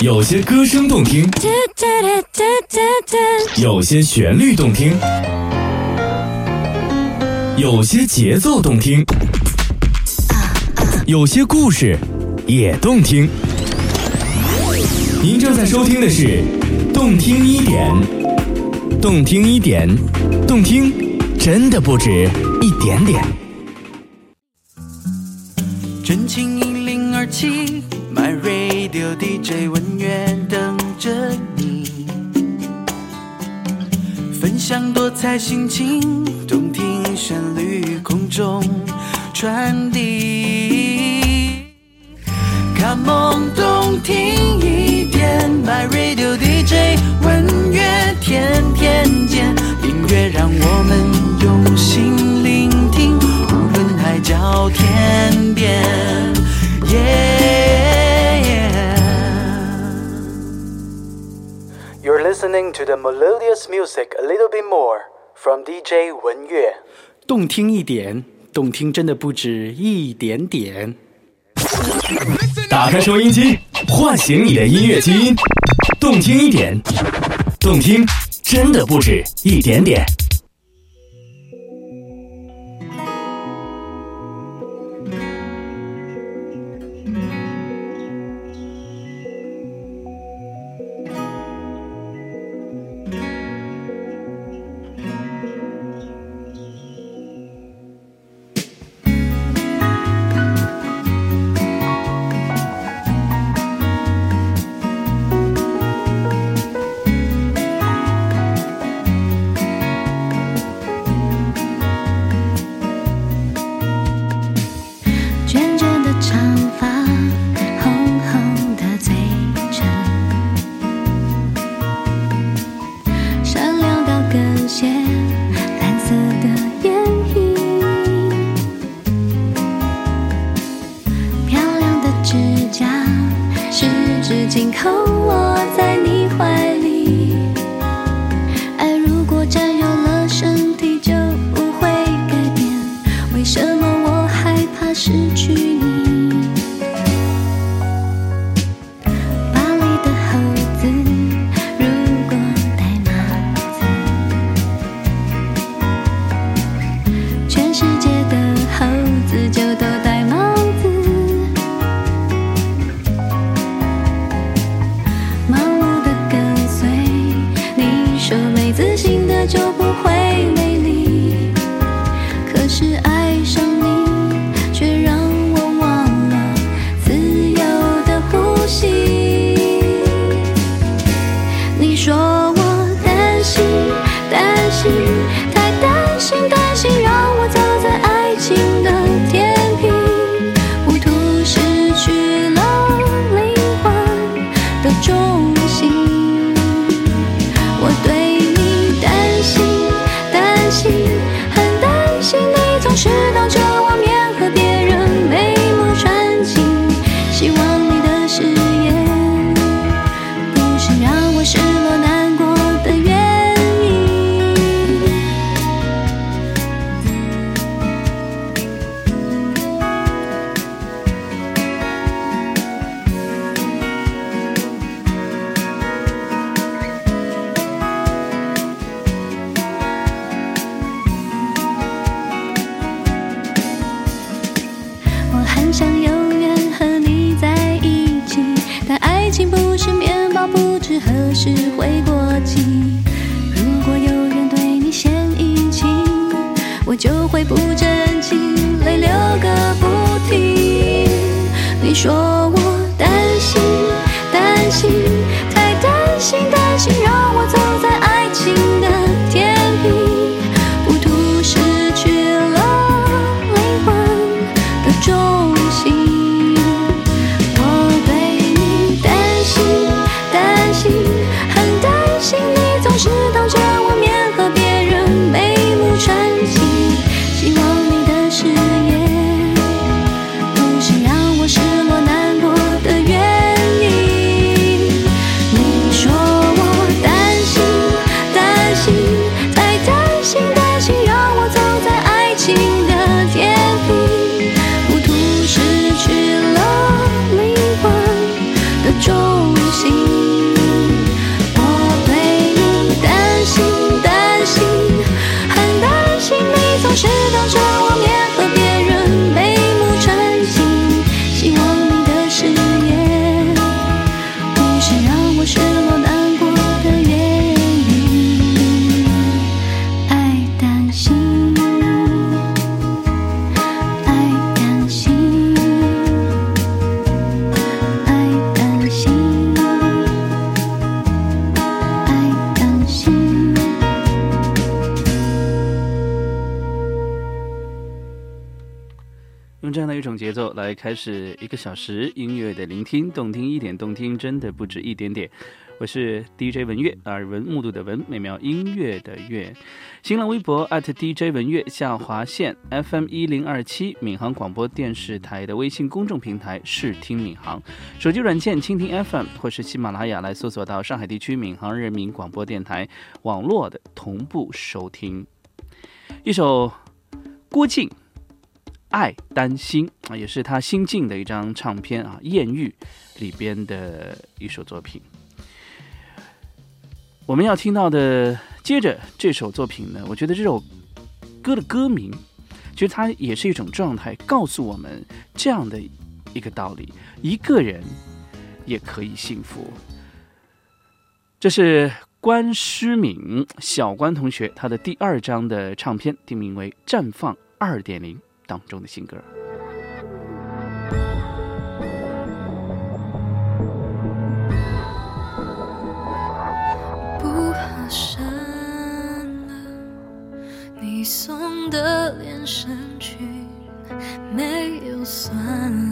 有些歌声动听，有些旋律动听，有些节奏动听，有些故事也动听。您正在收听的是《动听一点》，动听一点，动听真的不止一点点。真情一零二七，My Radio DJ 文乐等着你，分享多彩心情，动听旋律空中传递。Come on，动听一点，My Radio DJ 文乐天天见，音乐让我们用心聆听，无论海角天边。Yeah. Listening to the melodious music a little bit more from DJ 文乐。动听一点，动听真的不止一点点。打开收音机，唤醒你的音乐基因，动听一点，动听真的不止一点点。总是当着开始一个小时音乐的聆听，动听一点，动听真的不止一点点。我是 DJ 文月，耳闻目睹的闻，美妙音乐的乐。新浪微博 @DJ 文月下划线 FM 一零二七，闵行广播电视台的微信公众平台视听闵行，手机软件蜻蜓 FM 或是喜马拉雅来搜索到上海地区闵行人民广播电台网络的同步收听。一首郭靖《爱担心》啊，也是他新进的一张唱片啊，《艳遇》里边的一首作品。我们要听到的，接着这首作品呢，我觉得这首歌的歌名，其实它也是一种状态，告诉我们这样的一个道理：一个人也可以幸福。这是关诗敏小关同学他的第二张的唱片，定名为《绽放二点零》当中的新歌。你送的连身裙没有算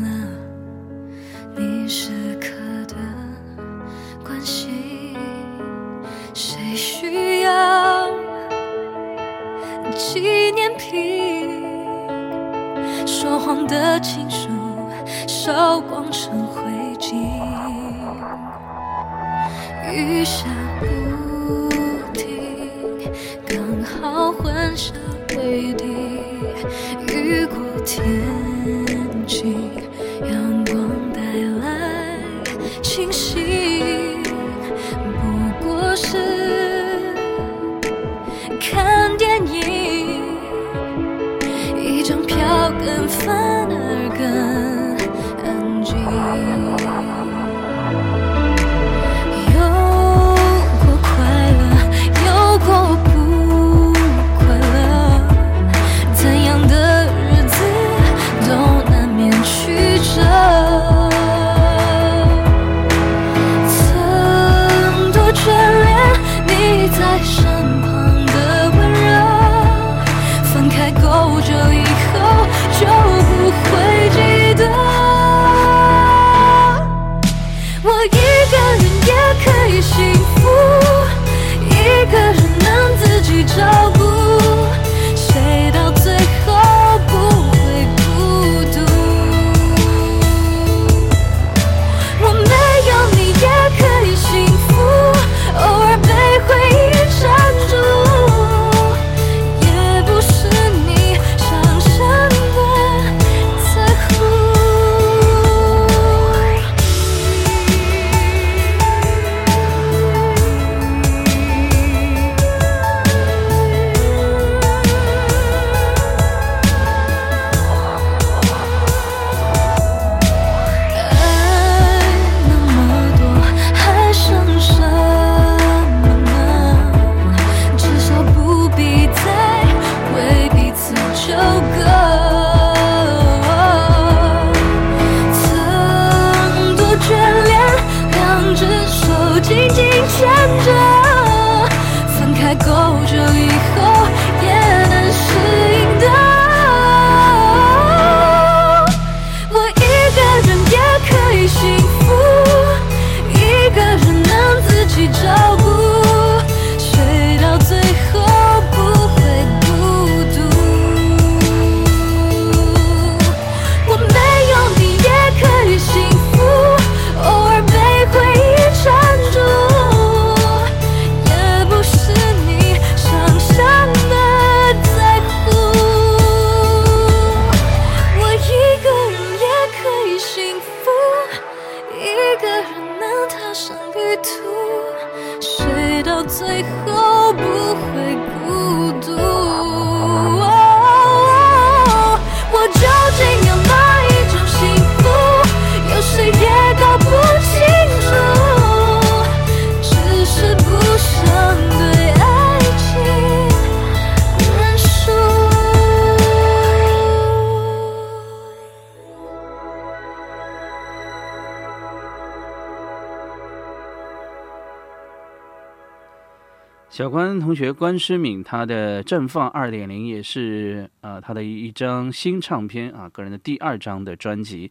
小关同学关诗敏，他的《绽放二点零》也是呃他的一张新唱片啊，个人的第二张的专辑。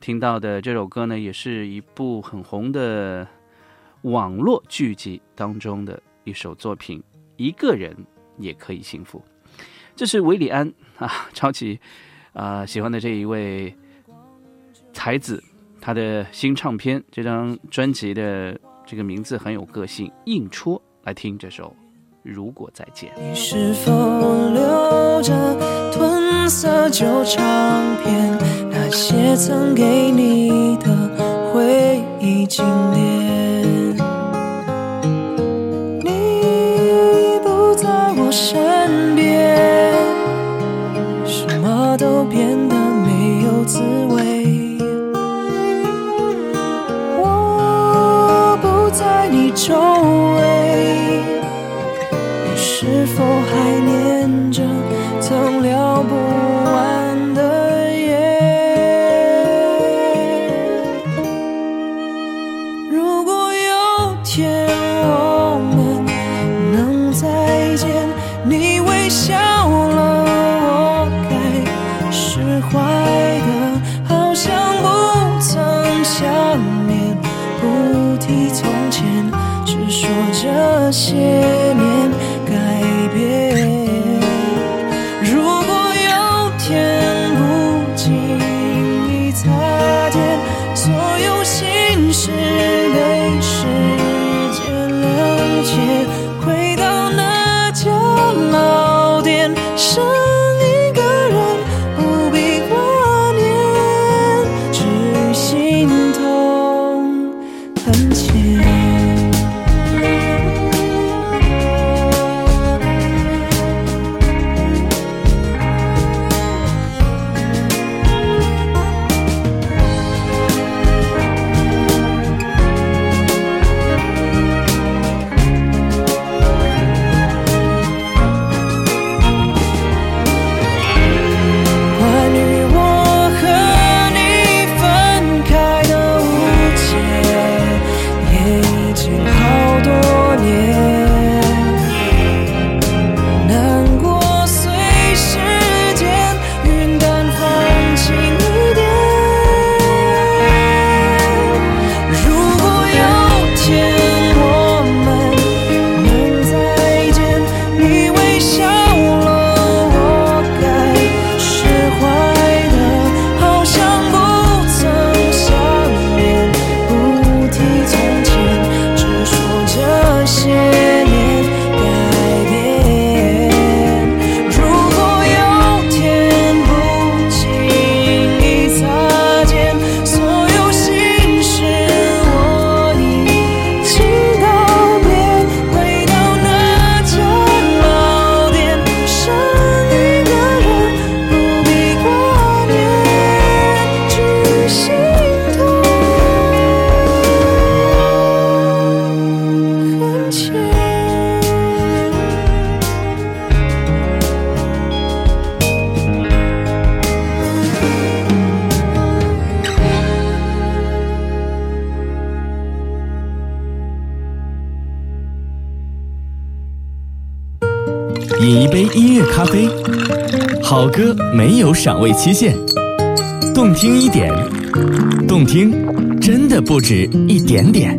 听到的这首歌呢，也是一部很红的网络剧集当中的一首作品。一个人也可以幸福，这是韦礼安啊，超级啊喜欢的这一位才子，他的新唱片这张专辑的这个名字很有个性，硬戳。来听这首《如果再见》。你是否留着褪色旧唱片？那些曾给你的回忆经典。你不在我身边，什么都变得没有滋味。我不在你周围，是否还念着曾聊不完的夜？如果有天我们能再见，你微笑了，我该释怀的，好像不曾想念，不提从前，只说这些没有赏味期限，动听一点，动听真的不止一点点。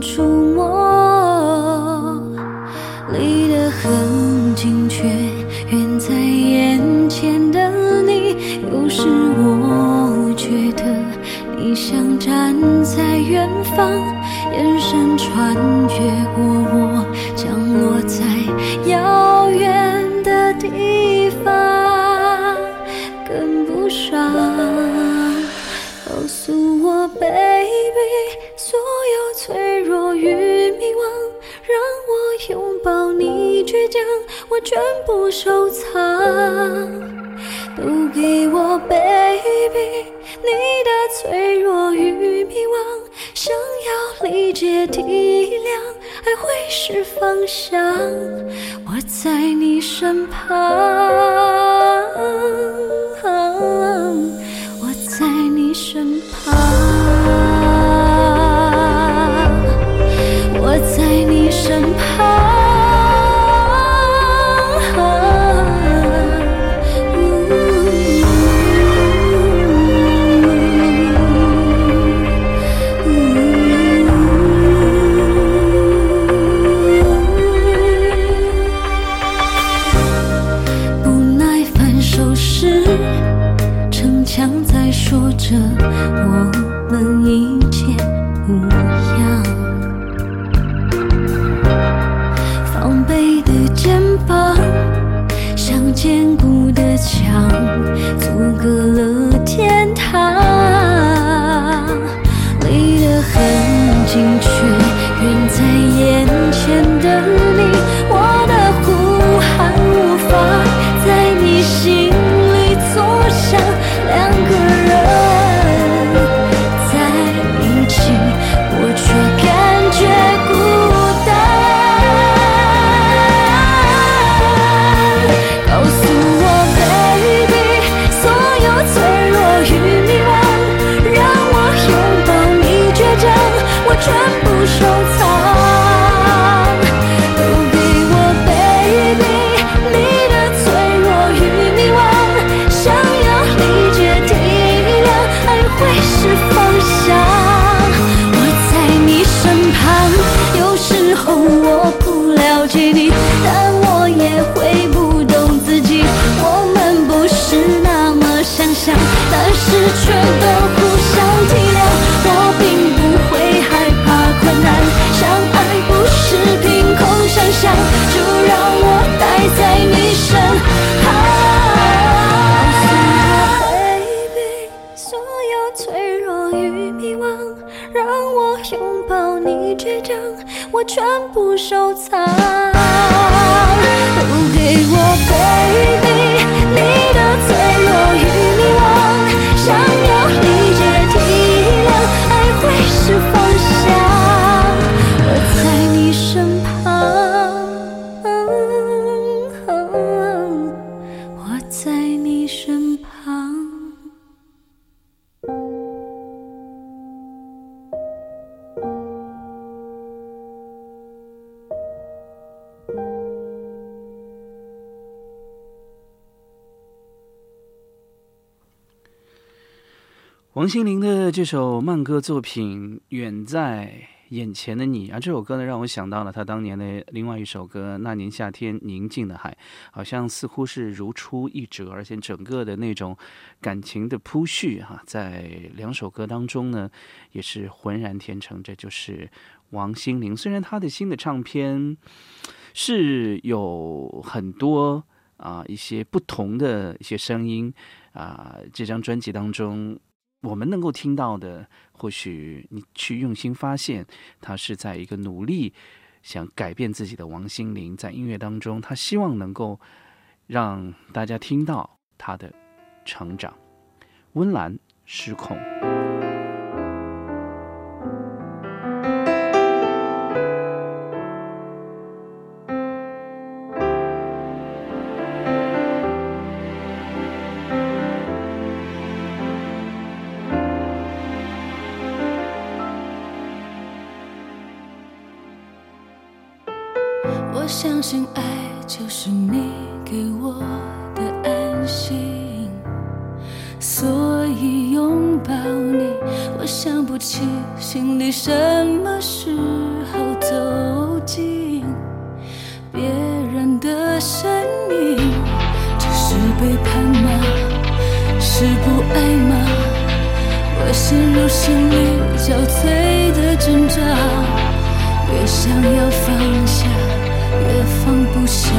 触摸，全部收藏，都给我，baby。你的脆弱与迷惘，想要理解体谅，爱会是方向。我在你身旁，我在你身旁，你身旁。王心凌的这首慢歌作品《远在眼前的你》啊，这首歌呢让我想到了他当年的另外一首歌《那年夏天宁静的海》，好像似乎是如出一辙，而且整个的那种感情的铺叙哈、在两首歌当中呢也是浑然天成。这就是王心凌，虽然她的新的唱片是有很多啊一些不同的一些声音啊，这张专辑当中。我们能够听到的，或许你去用心发现，他是在一个努力想改变自己的王心凌，在音乐当中，他希望能够让大家听到他的成长。温岚失控。信爱就是你给我的安心，所以拥抱你，我想不起心里什么时候走进别人的声音，这是背叛吗？是不爱吗？我陷入心里交瘁的挣扎。越想要放下，越放不下。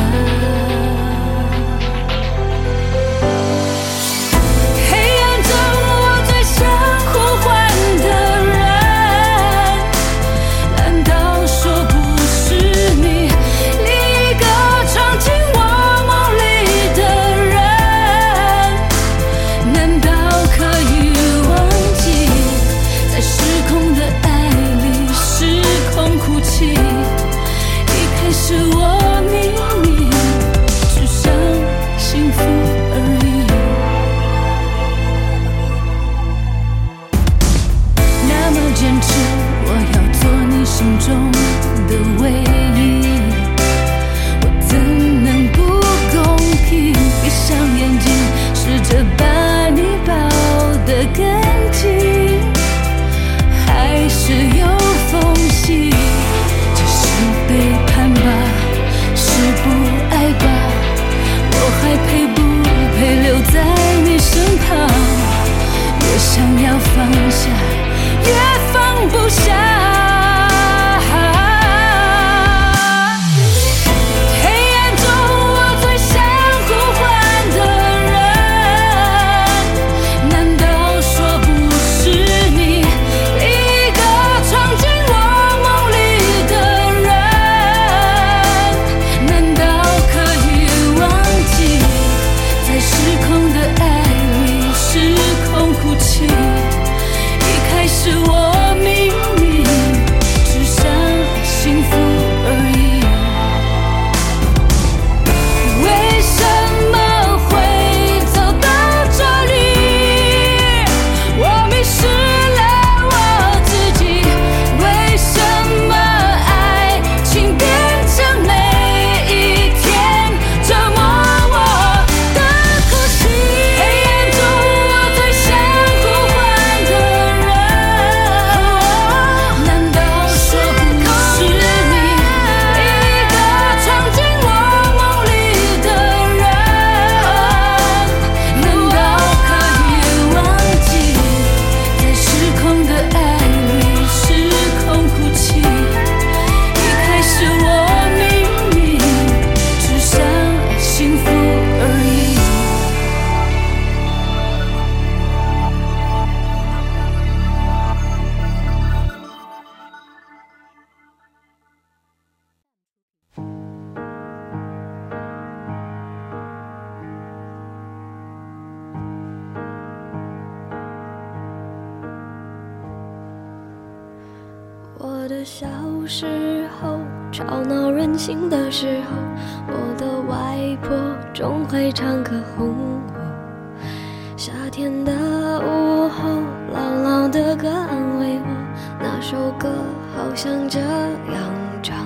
首歌好像这样唱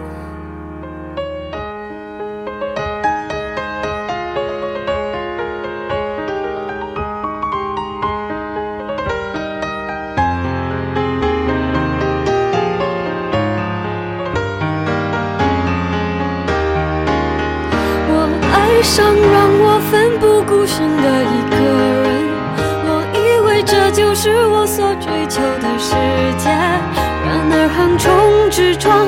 爱上让我奋不顾身的一个人，我以为这就是我所追求的世界。然而横冲直撞，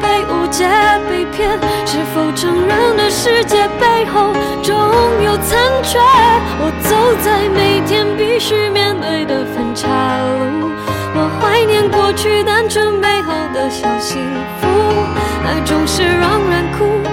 被误解、被骗，是否承认的世界背后总有残缺？我走在每天必须面对的分岔路，我怀念过去单纯美好的小幸福，爱总是让人哭，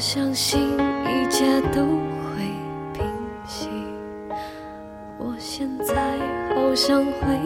相信一切都会平息。我现在好想回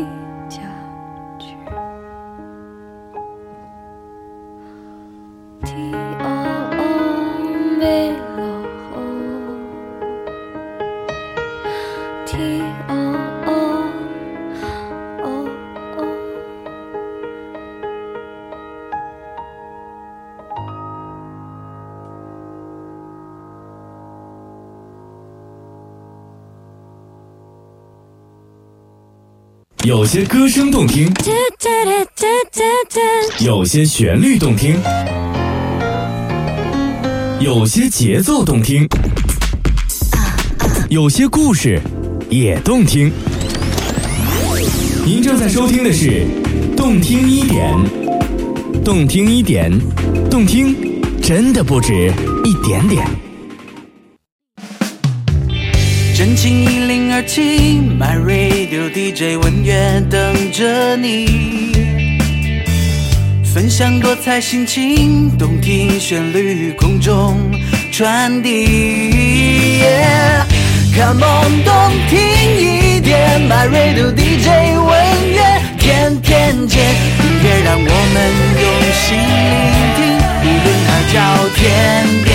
有些歌声动听，有些旋律动听，有些节奏动听，有些故事也动听。您正在收听的是《动听一点》，动听一点，动听真的不止一点点。真情一零二七，My Radio DJ 文乐等着你，分享多彩心情，动听旋律空中传递。Yeah Come on，动听一点，My Radio DJ 文乐天天见，音乐让我们用心聆听，一零二叫天边。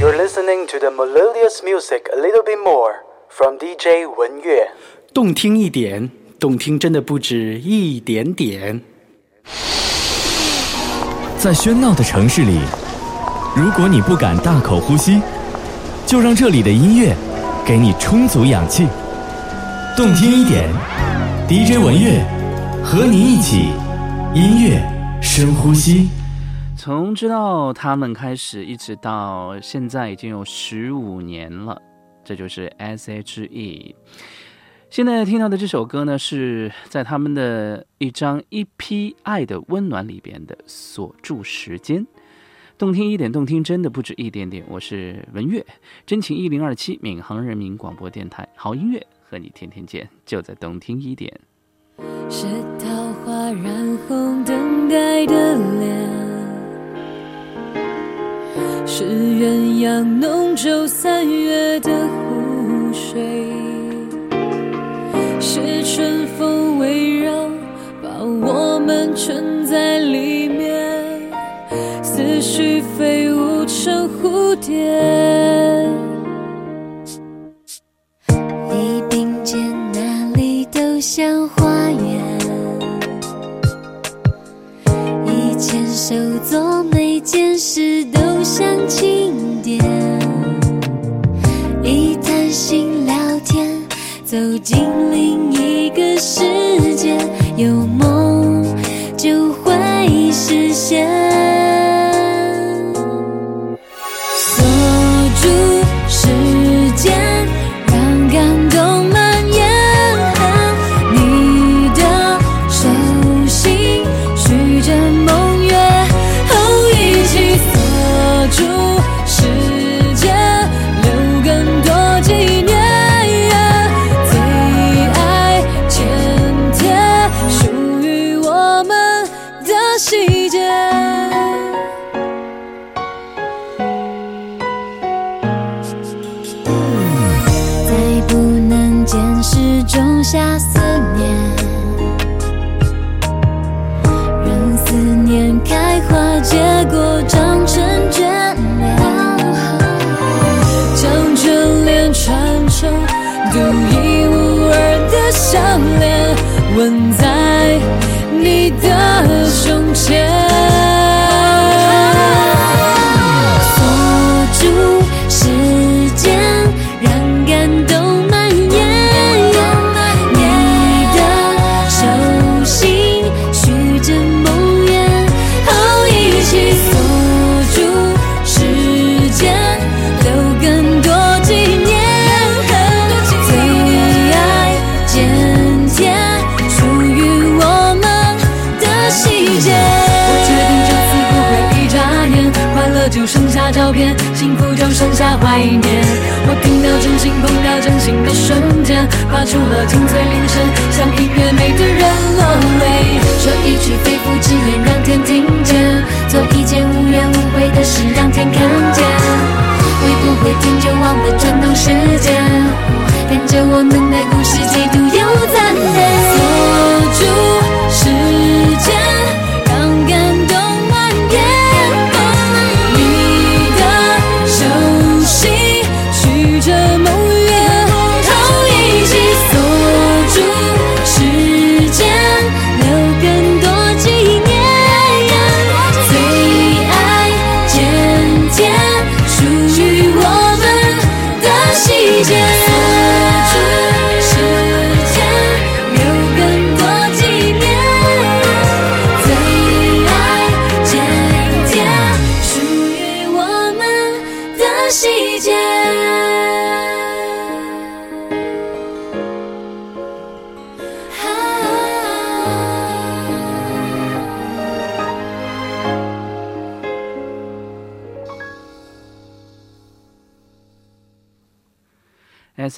You're listening to the melodious music a little bit more from DJ 文乐。动听一点，动听真的不止一点点。在喧闹的城市里，如果你不敢大口呼吸，就让这里的音乐给你充足氧气。动听一点，DJ 文乐和你一起音乐深呼吸。从知道他们开始，一直到现在已经有十五年了，这就是 S.H.E。现在听到的这首歌呢，是在他们的一张《一批爱的温暖》里边的《锁住时间》。动听一点，动听真的不止一点点。我是文月，真情一零二七，闵行人民广播电台，好音乐和你天天见，就在动听一点。是桃花染红等待的脸，是鸳鸯弄皱三月的湖水，是春风围绕，把我们圈在里面，思绪飞舞成蝴蝶。你并肩哪里都像花园，一牵手做每件事都像庆典，一谈心聊天，走进另一个世界，有独一无二的笑脸，吻在你的拉出了清脆铃声，像音乐美的人落泪。说一句肺腑之言，让天听见；做一件无怨无悔的事，让天看见。会不会天就忘了转动时间？看着我们的。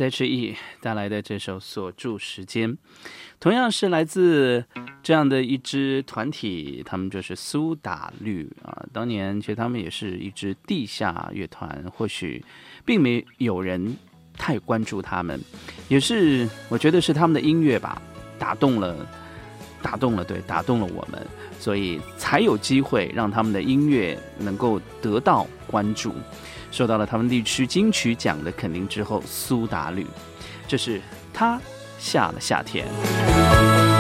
SHE 带来的这首《锁住时间》，同样是来自这样的一支团体。他们就是苏打绿啊，当年其实他们也是一支地下乐团，或许并没有人太关注他们，也是我觉得是他们的音乐吧，打动了、打动了，对，打动了我们，所以才有机会让他们的音乐能够得到关注。受到了他们地区金曲奖的肯定之后苏打绿这是他下了夏天。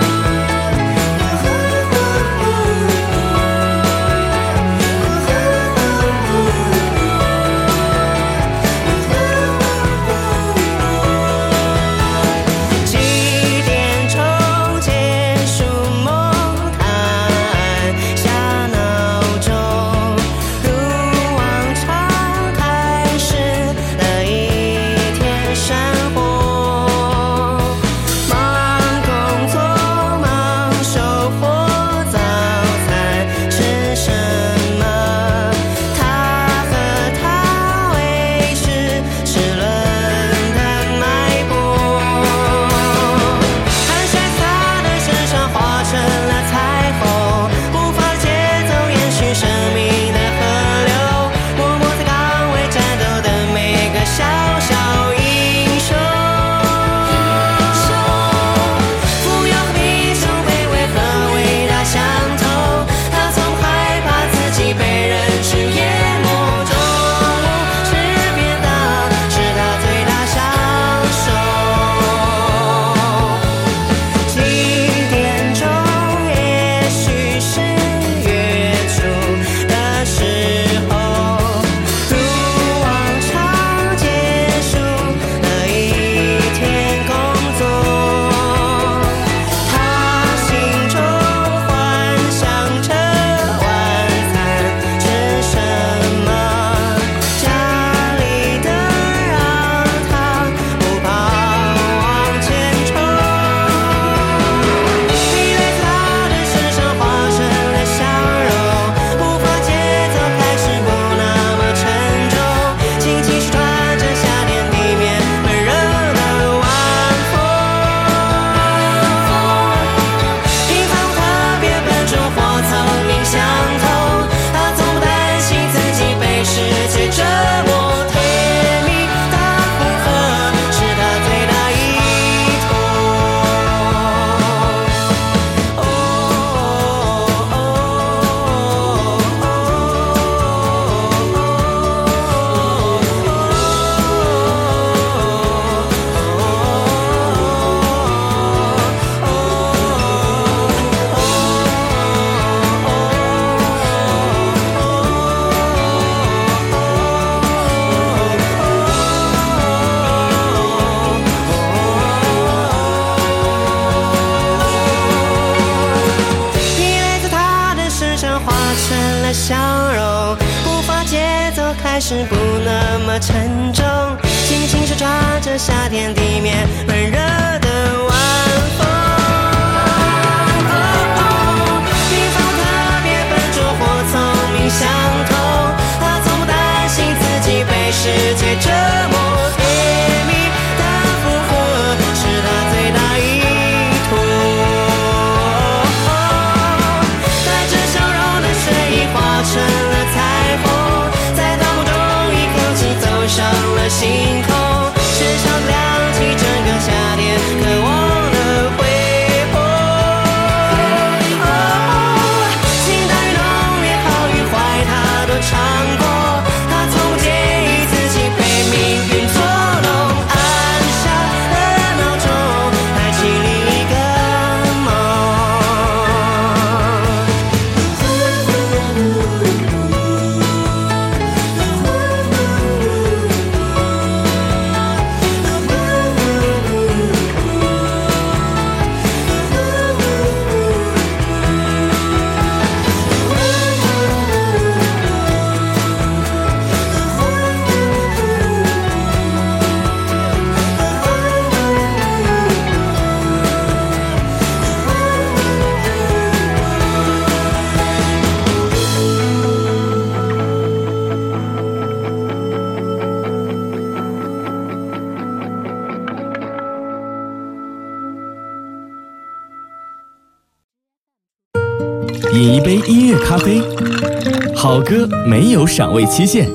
有赏味期限，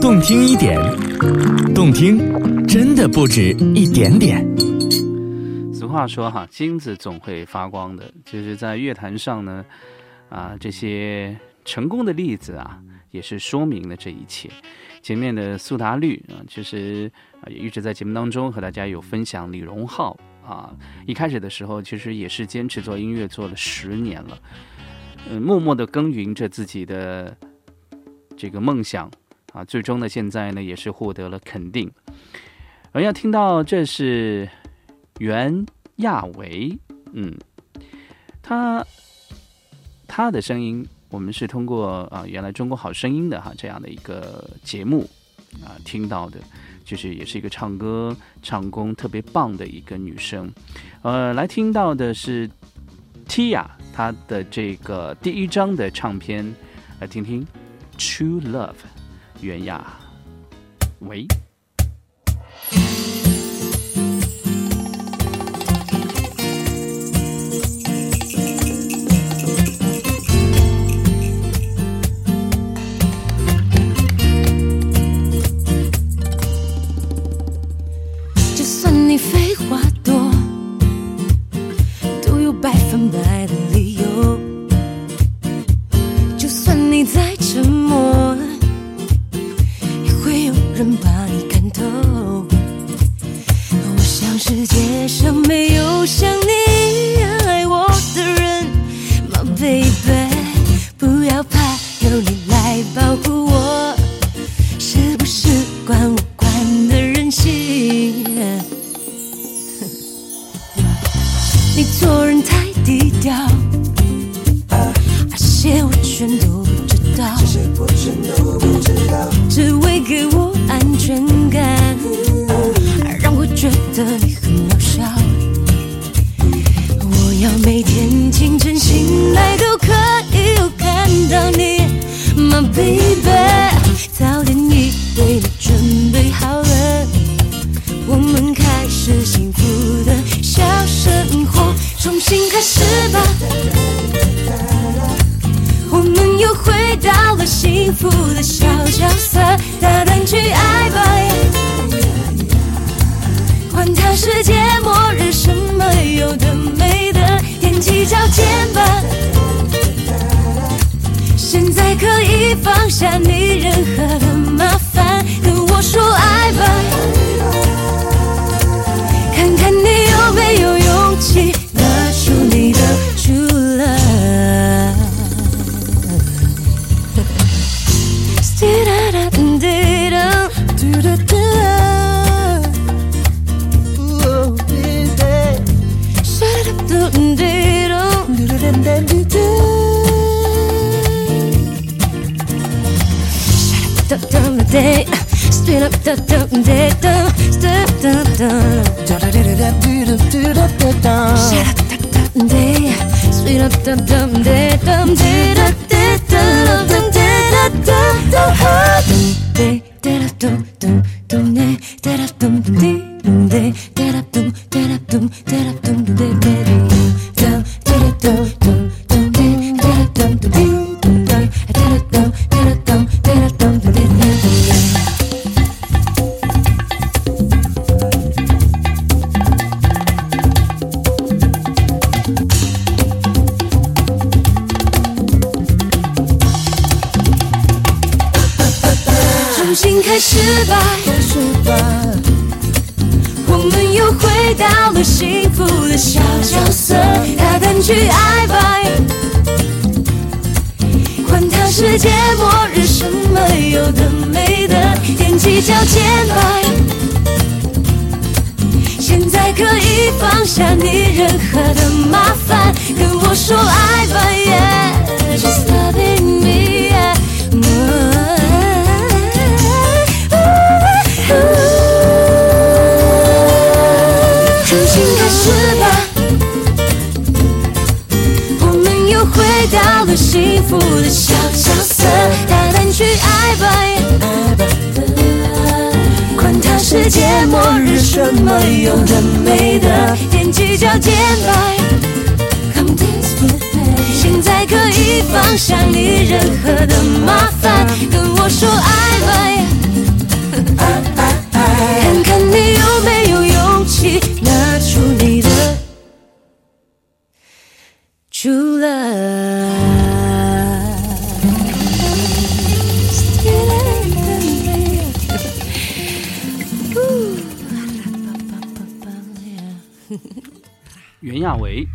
动听一点，动听真的不止一点点。俗话说哈，金子总会发光的，就是在乐坛上呢，啊，这些成功的例子啊，也是说明了这一切。前面的苏打绿啊，其实啊也一直在节目当中和大家有分享李荣浩啊，一开始的时候其实也是坚持做音乐做了十年了，嗯，默默的耕耘着自己的这个梦想啊，最终呢现在呢也是获得了肯定。而要听到这是袁亚维，嗯，他他的声音。我们是通过啊，原来《中国好声音》的哈这样的一个节目啊听到的，就是也是一个唱歌唱功特别棒的一个女生。呃，来听到的是 Tia 她的这个第一张的唱片，来听听《True Love》袁娅。喂。 dum dum dum. 幸福的小角色，大胆去爱吧，管他世界末日什么有的没的，踮起脚尖吧。现在可以放下你任何的麻烦，跟我说爱吧。看看你有没有勇气袁娅维《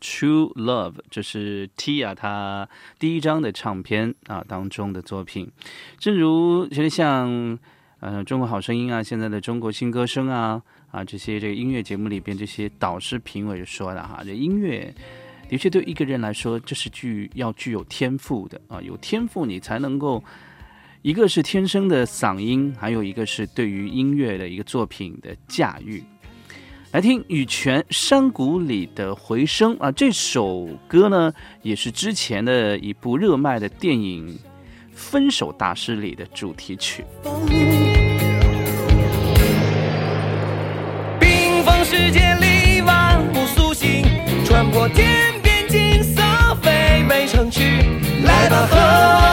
True Love》，这是 Tia 她第一张的唱片啊当中的作品。正如其实像呃《中国好声音》啊，现在的《中国新歌声》啊啊这些这个音乐节目里边这些导师评委说的哈，这音乐的确对一个人来说，这是具要具有天赋的啊，有天赋你才能够。一个是天生的嗓音，还有一个是对于音乐的一个作品的驾驭。来听羽泉《山谷里的回声》啊，这首歌呢也是之前的一部热卖的电影《分手大师》里的主题曲。冰封世界里万物苏醒，穿破天边金色飞美城区，来吧和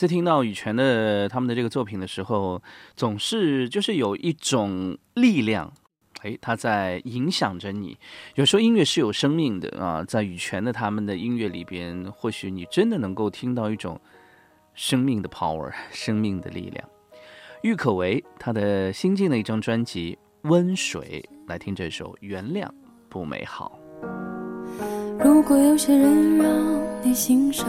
次听到羽泉的他们的这个作品的时候，总是就是有一种力量，哎，它在影响着你。有时候音乐是有生命的啊，在羽泉的他们的音乐里边，或许你真的能够听到一种生命的 power，生命的力量。郁可唯她的新进的一张专辑《温水》，来听这首《原谅不美好》。如果有些人让你欣赏，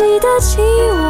谁的期望。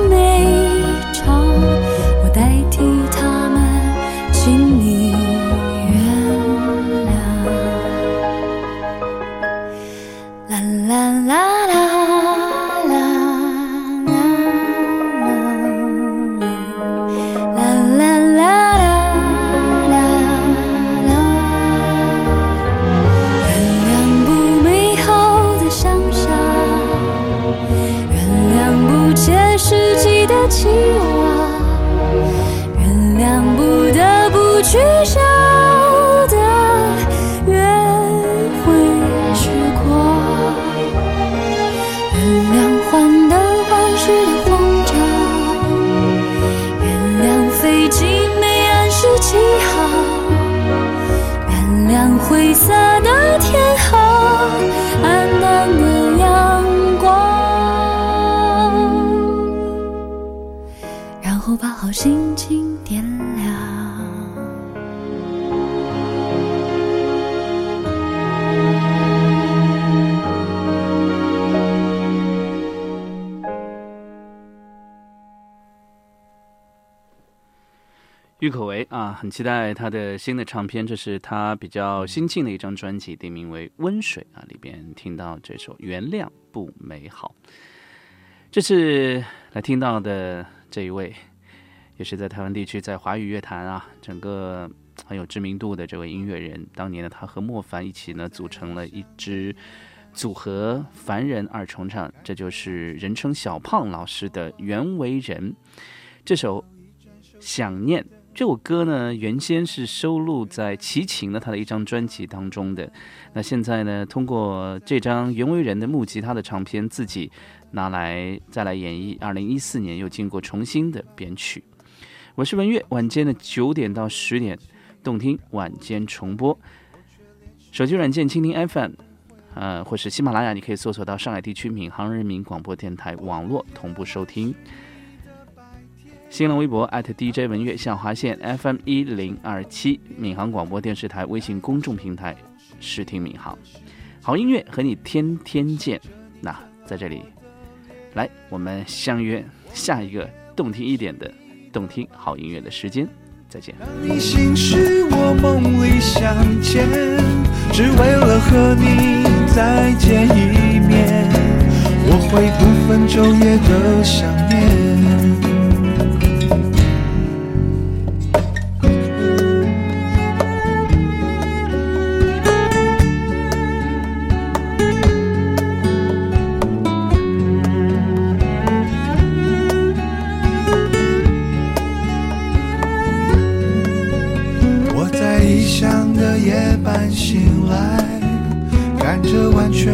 可唯啊，很期待他的新的唱片，这是他比较新进的一张专辑，定名为《温水》啊，里边听到这首《原谅不美好》。这次来听到的这一位，也是在台湾地区在华语乐坛啊，整个很有知名度的这位音乐人。当年呢，他和莫凡一起呢，组成了一支组合“凡人二重唱”，这就是人称小胖老师的袁惟仁。这首《想念》这首歌呢，原先是收录在齐秦的他的一张专辑当中的。那现在呢，通过这张袁惟仁的木吉他的唱片，自己拿来再来演绎。二零一四年又经过重新的编曲。我是文月，晚间的九点到十点，动听晚间重播。手机软件蜻蜓 FM，呃，或是喜马拉雅，你可以搜索到上海地区闵行人民广播电台网络同步收听。新浪微博 @DJ 文乐下划线 FM 一零二七，闵行广播电视台微信公众平台试听闵行，好音乐和你天天见。那在这里，来我们相约下一个动听一点的动听好音乐的时间，再见。当你心事我梦里相见，只为了和你再见一面。我会不分昼夜的想念。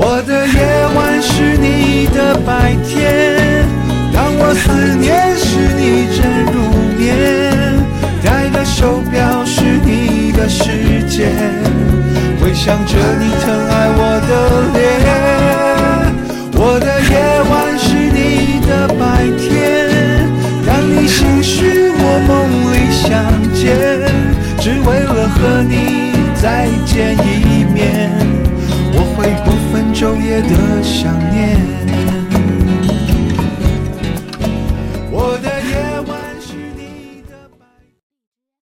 我的夜晚是你的白天，当我思念时你正入眠，戴的手表是你的时间，回想着你疼爱我的脸。我的夜晚是你的白天，当你醒时我梦里相见，只为了和你再见一面，我会不分昼夜的想念。